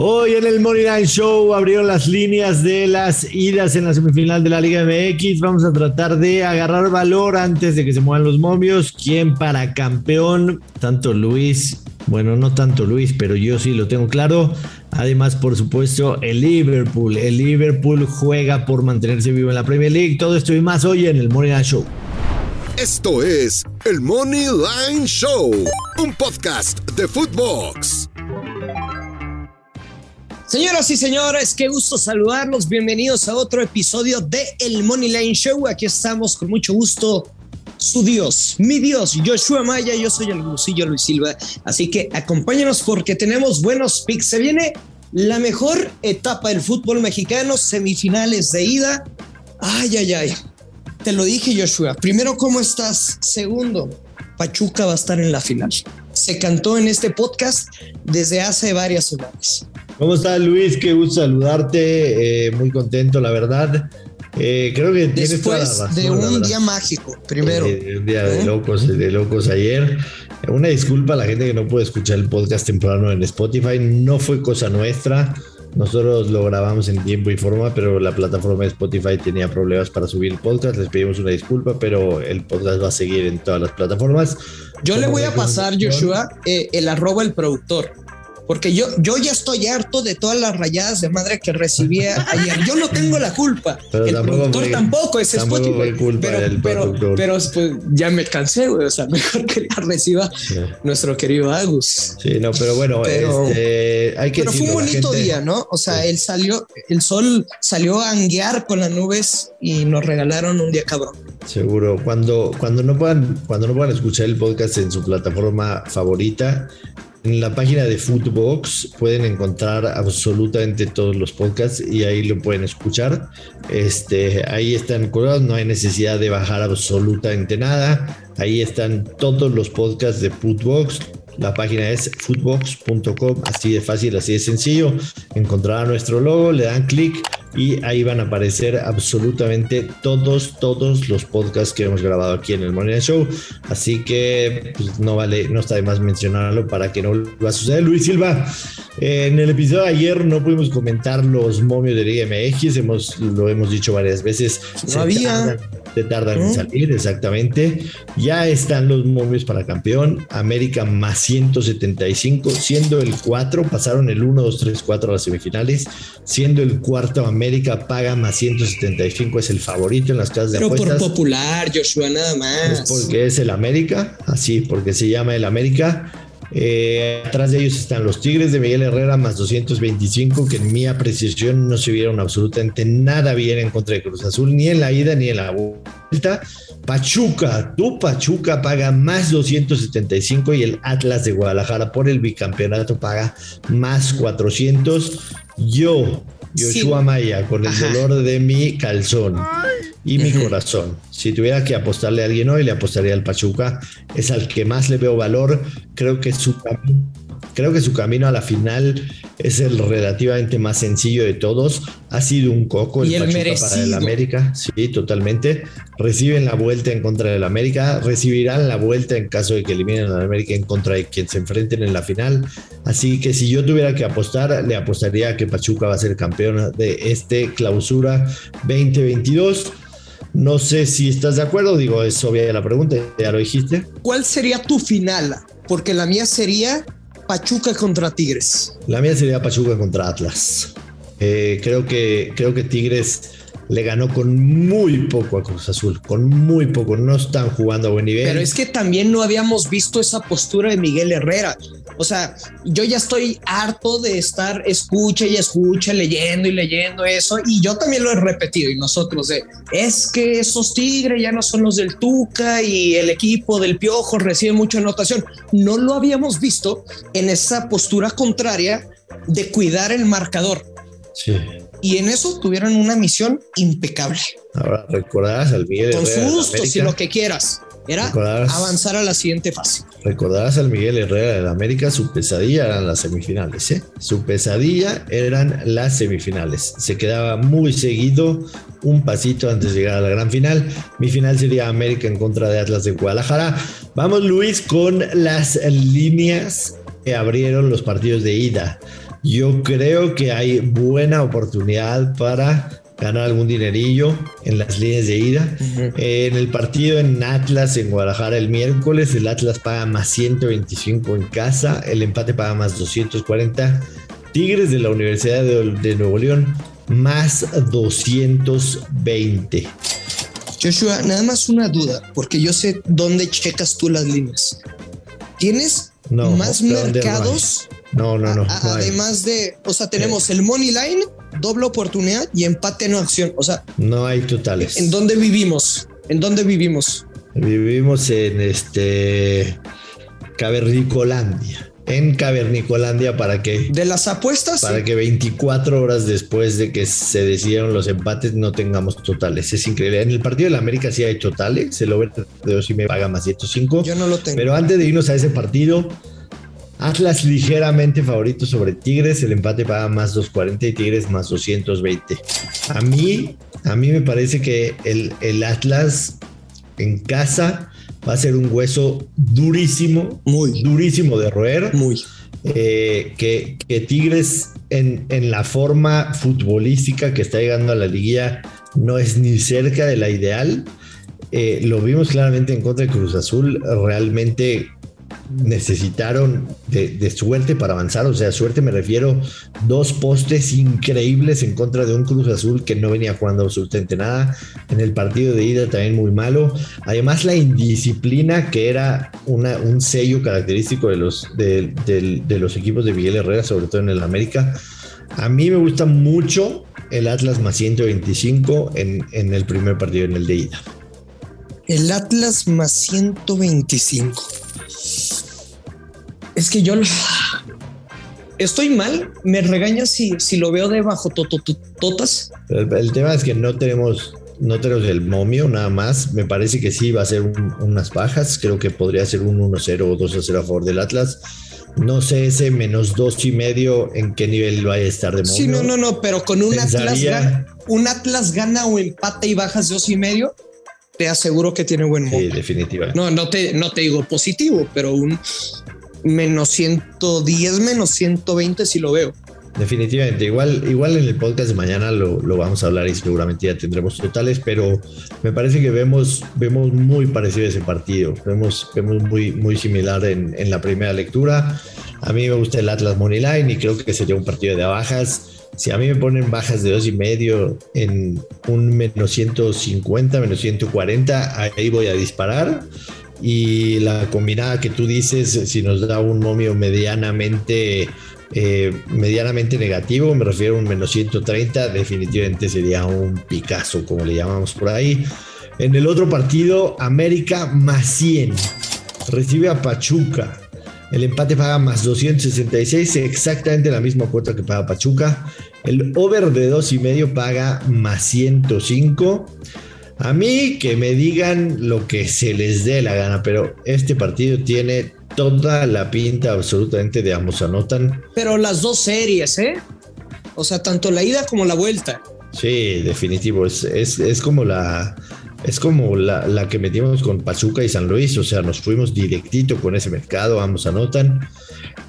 Hoy en el Money Line Show abrieron las líneas de las idas en la semifinal de la Liga MX. Vamos a tratar de agarrar valor antes de que se muevan los momios. ¿Quién para campeón? Tanto Luis, bueno, no tanto Luis, pero yo sí lo tengo claro. Además, por supuesto, el Liverpool. El Liverpool juega por mantenerse vivo en la Premier League. Todo esto y más hoy en el Money Line Show. Esto es el Money Line Show, un podcast de Footbox. Señoras y señores, qué gusto saludarlos. Bienvenidos a otro episodio de El Money Line Show. Aquí estamos con mucho gusto. Su Dios, mi Dios, Joshua Maya, yo soy el Lucillo Luis Silva. Así que acompáñenos porque tenemos buenos picks. Se viene la mejor etapa del fútbol mexicano, semifinales de ida. Ay, ay, ay. Te lo dije, Joshua. Primero, ¿cómo estás? Segundo, Pachuca va a estar en la final. Se cantó en este podcast desde hace varias semanas. ¿Cómo estás, Luis? Qué gusto saludarte. Eh, muy contento, la verdad. Eh, creo que tienes toda la razón, de un día mágico, primero. un día de locos, de locos ayer. Una disculpa a la gente que no puede escuchar el podcast temprano en Spotify. No fue cosa nuestra. Nosotros lo grabamos en tiempo y forma, pero la plataforma de Spotify tenía problemas para subir el podcast. Les pedimos una disculpa, pero el podcast va a seguir en todas las plataformas. Yo le voy a pasar, Joshua, eh, el arroba el productor porque yo, yo ya estoy harto de todas las rayadas de madre que recibía ayer. Yo no tengo la culpa. el productor tampoco es Spotify. pero, pero, pero pues, ya me cansé, güey. O sea, mejor que la reciba nuestro querido Agus. Sí, no, pero bueno, este, hay que Pero fue un bonito día, ¿no? O sea, él salió, el sol salió a anguiar con las nubes y nos regalaron un día cabrón. Seguro. Cuando, cuando no puedan, cuando no puedan escuchar el podcast en su plataforma favorita, en la página de Footbox pueden encontrar absolutamente todos los podcasts y ahí lo pueden escuchar. Este, ahí están colgados, no hay necesidad de bajar absolutamente nada. Ahí están todos los podcasts de Footbox. La página es footbox.com, así de fácil, así de sencillo. Encontrarán nuestro logo, le dan clic y ahí van a aparecer absolutamente todos, todos los podcasts que hemos grabado aquí en el Morning Show. Así que pues, no vale, no está de más mencionarlo para que no va a suceder. Luis Silva, en el episodio de ayer no pudimos comentar los momios de Liga MX, hemos, lo hemos dicho varias veces. No había. se tardan en salir, exactamente. Ya están los momios para campeón. América más 175, siendo el 4, pasaron el 1, 2, 3, 4 a las semifinales, siendo el cuarto América paga más 175, es el favorito en las casas de apuestas. Pero por popular, Joshua, nada más. Es porque es el América, así, porque se llama el América. Eh, atrás de ellos están los Tigres de Miguel Herrera más 225, que en mi apreciación no se vieron absolutamente nada bien en contra de Cruz Azul, ni en la ida ni en la vuelta. Pachuca, tu Pachuca paga más 275 y el Atlas de Guadalajara por el bicampeonato paga más 400. Yo Yoshua Maya, con el dolor de mi calzón y mi corazón. Si tuviera que apostarle a alguien hoy, le apostaría al Pachuca. Es al que más le veo valor. Creo que su camino Creo que su camino a la final es el relativamente más sencillo de todos. Ha sido un coco el, Pachuca para el América. Sí, totalmente. Reciben la vuelta en contra del América. Recibirán la vuelta en caso de que eliminen al América en contra de quien se enfrenten en la final. Así que si yo tuviera que apostar, le apostaría que Pachuca va a ser campeón de este clausura 2022. No sé si estás de acuerdo, digo, es obvia la pregunta, ya lo dijiste. ¿Cuál sería tu final? Porque la mía sería Pachuca contra Tigres. La mía sería Pachuca contra Atlas. Eh, creo, que, creo que Tigres le ganó con muy poco a Cruz Azul, con muy poco, no están jugando a buen nivel. Pero es que también no habíamos visto esa postura de Miguel Herrera. O sea, yo ya estoy harto de estar escucha y escucha, leyendo y leyendo eso, y yo también lo he repetido, y nosotros de, es que esos Tigres ya no son los del Tuca y el equipo del Piojo recibe mucha anotación. No lo habíamos visto en esa postura contraria de cuidar el marcador. Sí. Y en eso tuvieron una misión impecable. Ahora recordarás al Miguel Con Herrera. sustos y lo que quieras. Era avanzar a la siguiente fase. Recordarás al Miguel Herrera de América, su pesadilla eran las semifinales, ¿eh? Su pesadilla eran las semifinales. Se quedaba muy seguido un pasito antes de llegar a la gran final. Mi final sería América en contra de Atlas de Guadalajara. Vamos, Luis, con las líneas que abrieron los partidos de ida. Yo creo que hay buena oportunidad para ganar algún dinerillo en las líneas de ida. en el partido en Atlas, en Guadalajara, el miércoles, el Atlas paga más 125 en casa, el empate paga más 240. Tigres de la Universidad de, de Nuevo León, más 220. Joshua, nada más una duda, porque yo sé dónde checas tú las líneas. ¿Tienes más mercados? No, no, no. además de, o sea, tenemos el Money Line, doble oportunidad y empate no acción. O sea, no hay totales. ¿En dónde vivimos? ¿En dónde vivimos? Vivimos en este Cavernicolandia en Cavernicolandia para que... De las apuestas. Para que 24 horas después de que se decidieron los empates no tengamos totales. Es increíble. En el partido de la América sí hay totales. El over de dos y me paga más 105. Yo no lo tengo. Pero antes de irnos a ese partido, Atlas ligeramente favorito sobre Tigres. El empate paga más 240 y Tigres más 220. A mí, a mí me parece que el, el Atlas en casa va a ser un hueso durísimo, muy durísimo de roer. Muy. Eh, que, Tigres en, en, la forma futbolística que está llegando a la liguilla no es ni cerca de la ideal. Eh, lo vimos claramente en contra de Cruz Azul. Realmente necesitaron de, suerte para avanzar. O sea, suerte me refiero dos postes increíbles en contra de un Cruz Azul que no venía jugando absolutamente nada. En el partido de ida también muy malo. Además, la indisciplina que era un sello característico de los, de, los equipos de Miguel Herrera, sobre todo en el América. A mí me gusta mucho el Atlas más 125 en, en el primer partido, en el de ida. El Atlas más 125. Es que yo estoy mal, me regañas si, si lo veo debajo totas. El, tema es que no tenemos, no tenemos el momio nada más. Me parece que sí va a ser unas bajas. Creo que podría ser un 1-0 o 2-0 a favor del Atlas. No sé ese menos dos y medio en qué nivel va a estar de momio. Sí, no, no, no, pero con un Atlas, un Atlas gana o empate y bajas dos y medio, te aseguro que tiene buen momio. Sí, definitivamente. No, no te, no te digo positivo, pero un menos 110, menos 120 si lo veo. Definitivamente, igual, igual en el podcast de mañana lo, vamos a hablar y seguramente ya tendremos totales, pero me parece que vemos, vemos muy parecido ese partido, vemos, vemos muy, muy similar en, en la primera lectura. A mí me gusta el Atlas Money Line y creo que sería un partido de bajas. Si a mí me ponen bajas de dos y medio en un menos 150, menos 140, ahí voy a disparar y la combinada que tú dices, si nos da un momio medianamente, eh, medianamente negativo, me refiero a un menos 130, definitivamente sería un Picasso, como le llamamos por ahí. En el otro partido, América más 100, recibe a Pachuca. El empate paga más 266, exactamente la misma cuota que paga Pachuca. El over de dos y medio paga más 105. A mí que me digan lo que se les dé la gana, pero este partido tiene toda la pinta absolutamente de ambos anotan. Pero las dos series, ¿eh? O sea, tanto la ida como la vuelta. Sí, definitivo. Es, es, como la. Es como la, la, que metimos con Pachuca y San Luis. O sea, nos fuimos directito con ese mercado. Ambos anotan.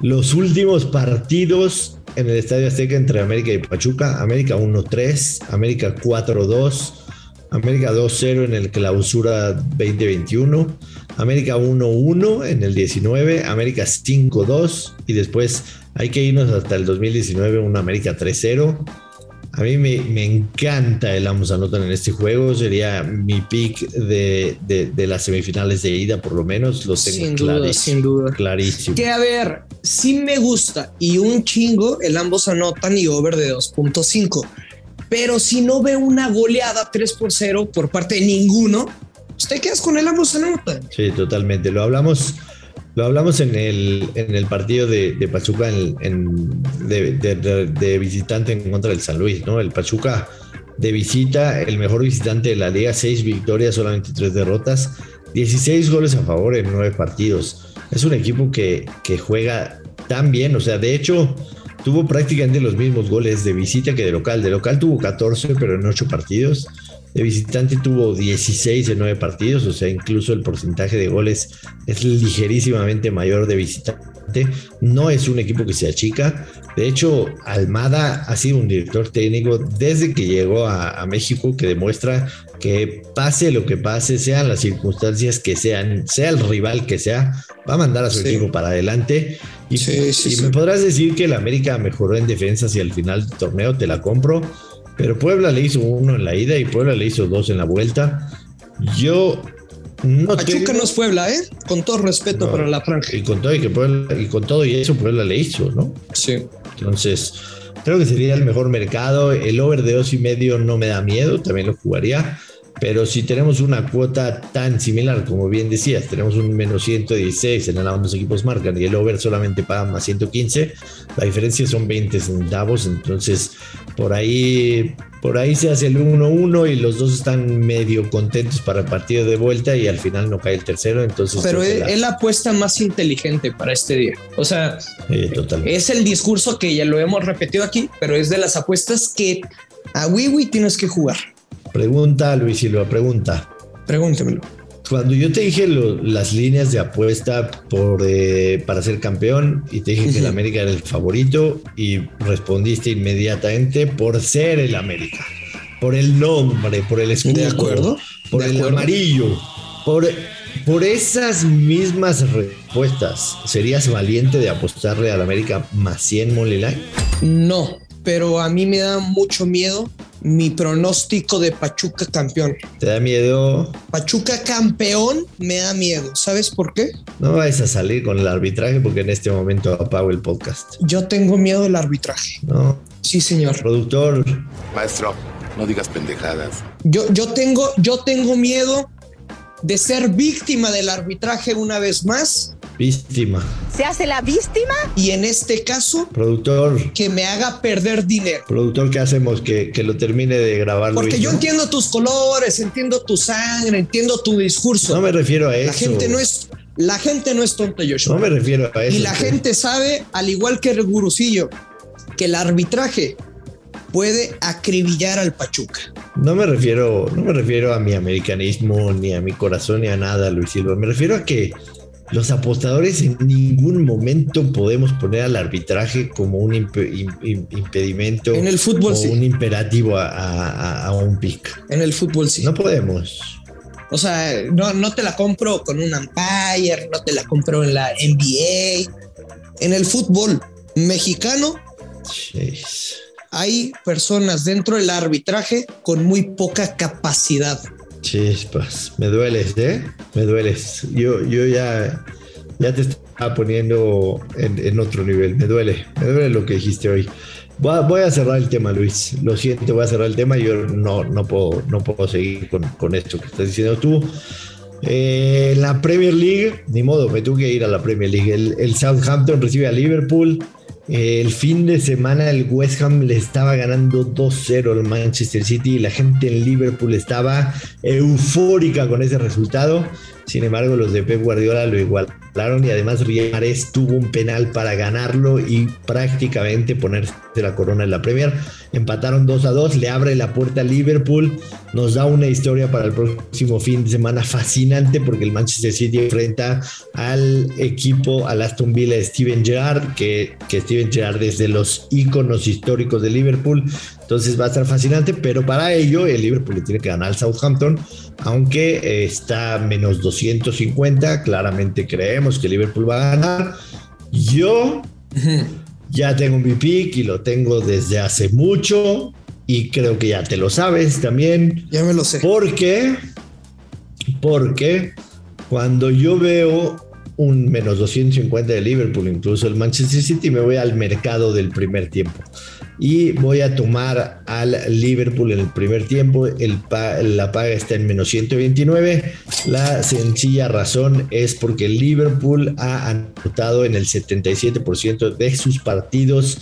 Los últimos partidos en el Estadio Azteca entre América y Pachuca. América 1-3, América 4-2. América 2-0 en el clausura 2021, América 1-1 en el 19, América 5-2 y después hay que irnos hasta el 2019, un América 3-0. A mí me, encanta el Amos anotan en este juego. Sería mi pick de, las semifinales de ida, por lo menos. Lo tengo sin duda, sin duda. Clarísimo. Que a ver, sí me gusta y un chingo el ambos anotan y over de 2.5 pero si no ve una goleada 3 por 0 por parte de ninguno, pues te quedas con el ambos anotan. Sí, totalmente. Lo hablamos, lo hablamos en el, en el partido de, Pachuca en, de, visitante en contra del San Luis, ¿no? El Pachuca de visita, el mejor visitante de la liga, 6 victorias, solamente 3 derrotas, 16 goles a favor en 9 partidos. Es un equipo que, que juega tan bien, o sea, de hecho tuvo prácticamente los mismos goles de visita que de local. De local tuvo 14, pero en 8 partidos. De visitante tuvo 16 en 9 partidos, o sea, incluso el porcentaje de goles es ligerísimamente mayor de visitante No es un equipo que se achica. De hecho, Almada ha sido un director técnico desde que llegó a, México que demuestra que pase lo que pase, sean las circunstancias que sean, sea el rival que sea, va a mandar a su equipo para adelante. Y, y me podrás decir que el América mejoró en defensa hacia el final del torneo, te la compro. Pero Puebla le hizo uno en la ida y Puebla le hizo dos en la vuelta. Yo no Pachuca no es Puebla, ¿eh? Con todo respeto para la franja. Y con todo y que Puebla, y con todo y eso Puebla le hizo, ¿no? Sí. Entonces, creo que sería el mejor mercado. El over de dos y medio no me da miedo, también lo jugaría. Pero si tenemos una cuota tan similar, como bien decías, tenemos un menos 116 en el ambos equipos marcan y el over solamente paga más 115, la diferencia son 20 centavos, entonces por ahí, por ahí se hace el 1-1 y los dos están medio contentos para el partido de vuelta y al final no cae el tercero, entonces... Pero es la... apuesta más inteligente para este día, o sea, es el discurso que ya lo hemos repetido aquí, pero es de las apuestas que a Wiwi tienes que jugar. Pregunta, Luis Silva, pregunta. Pregúntemelo. Cuando yo te dije las líneas de apuesta por, eh, para ser campeón y te dije que el América era el favorito y respondiste inmediatamente por ser el América, por el nombre, por el escudo, ¿De acuerdo? por el amarillo, por, por esas mismas respuestas, ¿serías valiente de apostarle al América más 100 Molilay? No, pero a mí me da mucho miedo mi pronóstico de Pachuca campeón. ¿Te da miedo? Pachuca campeón me da miedo. ¿Sabes por qué? No vais a salir con el arbitraje porque en este momento apago el podcast. Yo tengo miedo del arbitraje. No. Sí, señor. Productor. Maestro, no digas pendejadas. Yo, yo, tengo, yo tengo miedo de ser víctima del arbitraje una vez más Víctima. ¿Se hace la víctima? Y en este caso, productor, que me haga perder dinero. Productor, ¿qué hacemos? Que, que lo termine de grabar. Porque yo entiendo tus colores, entiendo tu sangre, entiendo tu discurso. No me refiero a eso. La gente no es, la gente no es tonta, Joshua. No me refiero a eso. Y la gente sabe, al igual que el gurucillo, que el arbitraje puede acribillar al Pachuca. No me refiero, no me refiero a mi americanismo, ni a mi corazón, ni a nada, Luis Silva. Me refiero a que los apostadores en ningún momento podemos poner al arbitraje como un impedimento en el fútbol o un imperativo a, un pick. En el fútbol sí. No podemos. O sea, no, no te la compro con un umpire, no te la compro en la NBA. En el fútbol mexicano hay personas dentro del arbitraje con muy poca capacidad Chispas, me dueles, ¿eh? Me dueles. Yo, yo ya, ya te estaba poniendo en, otro nivel. Me duele, me duele lo que dijiste hoy. Voy a, cerrar el tema, Luis. Lo siento, voy a cerrar el tema. Yo no, no, puedo, no puedo seguir con, esto que estás diciendo tú. Eh, la Premier League, ni modo, me tuve que ir a la Premier League. El Southampton recibe a Liverpool. El fin de semana el West Ham le estaba ganando 2-0 al Manchester City y la gente en Liverpool estaba eufórica con ese resultado. Sin embargo, los de Pep Guardiola lo igualaron y además Riyad tuvo un penal para ganarlo y prácticamente ponerse la corona en la Premier. Empataron 2 a 2, le abre la puerta a Liverpool, nos da una historia para el próximo fin de semana fascinante porque el Manchester City enfrenta al equipo, al Aston Villa de Steven Gerrard, que, Steven Gerrard es de los íconos históricos de Liverpool. Entonces va a estar fascinante, pero para ello el Liverpool le tiene que ganar al Southampton, aunque eh, está menos 250, claramente creemos que Liverpool va a ganar. Yo ya tengo mi pick y lo tengo desde hace mucho y creo que ya te lo sabes también. Ya me lo sé. ¿Por qué? Porque cuando yo veo un menos 250 de Liverpool, incluso el Manchester City, me voy al mercado del primer tiempo y voy a tomar al Liverpool en el primer tiempo. La paga está en menos 129. La sencilla razón es porque Liverpool ha anotado en el 77% de sus partidos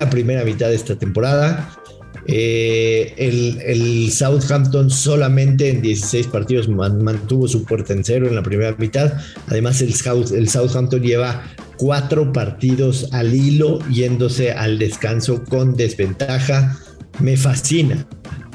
la primera mitad de esta temporada. Eh, el, Southampton solamente en 16 partidos mantuvo su puerta en cero en la primera mitad. Además, el Southampton lleva cuatro partidos al hilo yéndose al descanso con desventaja. Me fascina,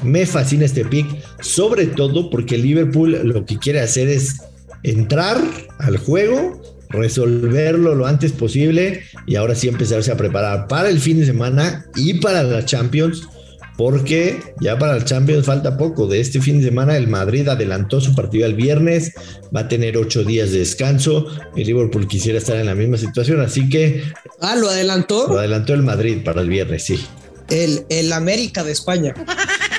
me fascina este pick, sobre todo porque Liverpool lo que quiere hacer es entrar al juego resolverlo lo antes posible y ahora sí empezarse a preparar para el fin de semana y para la Champions porque ya para el Champions falta poco. De este fin de semana el Madrid adelantó su partido el viernes, va a tener ocho días de descanso. El Liverpool quisiera estar en la misma situación, así que... Ah, lo adelantó. Lo adelantó el Madrid para el viernes, sí. El, el América de España.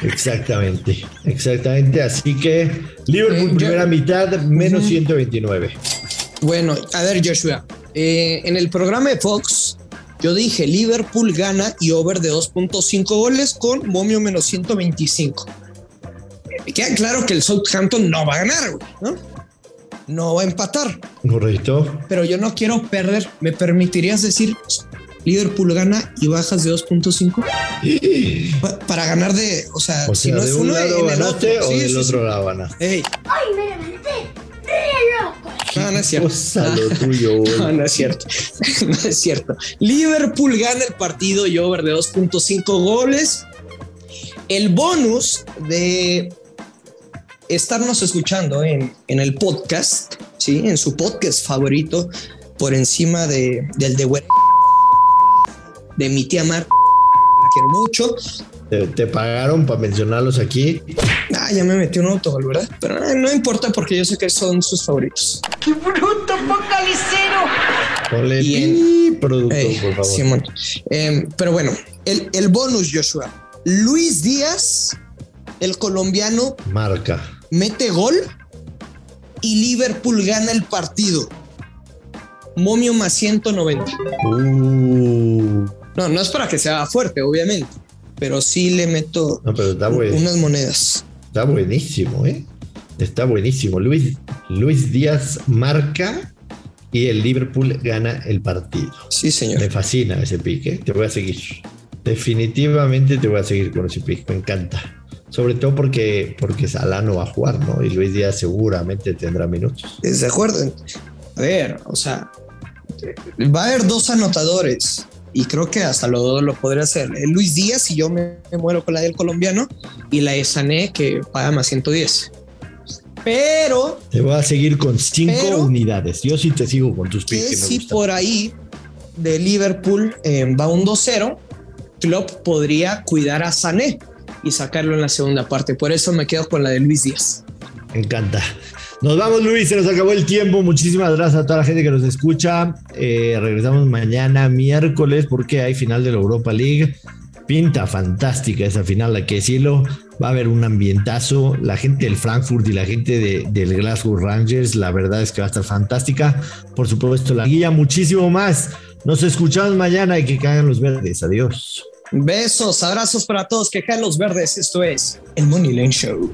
Exactamente, exactamente. Así que Liverpool eh, primera mitad, menos 129. Bueno, a ver, Joshua. Eh, en el programa de Fox yo dije Liverpool gana y over de 2.5 goles con momio menos 125. Me queda claro que el Southampton no va a ganar, ¿no? No va a empatar. Correcto. Pero yo no quiero perder. ¿Me permitirías decir Liverpool gana y bajas de 2.5? para ganar de, o sea, si no es uno, lado ganaste o del otro lado ganaste. No, no es cierto. tuyo, no, no es cierto. no es cierto. Liverpool gana el partido y over de 2.5 goles. El bonus de estarnos escuchando en, en, el podcast, ¿sí? en su podcast favorito, por encima de, del de de mi tía Mar, la quiero mucho, te, pagaron para mencionarlos aquí. Ah, ya me metí un autogol, ¿verdad? Pero eh, no importa porque yo sé que son sus favoritos. ¡Qué bruto, focalicero! Ponle y producto, por favor. Simón. Em, pero bueno, el, el bonus, Joshua. Luis Díaz, el colombiano. Marca. Mete gol y Liverpool gana el partido. Momio más 190. Uh. No, no es para que sea fuerte, obviamente pero sí le meto unas monedas. Está buenísimo, ¿eh? Está buenísimo. Luis, Luis Díaz marca y el Liverpool gana el partido. Sí, señor. Me fascina ese pique. ¿eh? Te voy a seguir. Definitivamente te voy a seguir con ese pick. Me encanta. Sobre todo porque, porque Salah no va a jugar, ¿no? Y Luis Díaz seguramente tendrá minutos. ¿De acuerdo? A ver, o sea, va a haber dos anotadores y creo que hasta lo, lo podría hacer. Eh, Luis Díaz y yo me, muero con la del colombiano y la de Sané que paga más 110. Pero. Te voy a seguir con cinco unidades. Yo sí te sigo con tus pies. Que si por ahí de Liverpool eh, va un 2-0, Klopp podría cuidar a Sané y sacarlo en la segunda parte. Por eso me quedo con la de Luis Díaz. Me encanta. Nos vamos, Luis, se nos acabó el tiempo. Muchísimas gracias a toda la gente que nos escucha. Eh, regresamos mañana, miércoles, porque hay final de la Europa League. Pinta fantástica esa final, hay que decirlo. Va a haber un ambientazo. La gente del Frankfurt y la gente de, del Glasgow Rangers, la verdad es que va a estar fantástica. Por supuesto, la guía, muchísimo más. Nos escuchamos mañana y que caigan los verdes. Adiós. Besos, abrazos para todos, que caen los verdes. Esto es el Money Lane Show.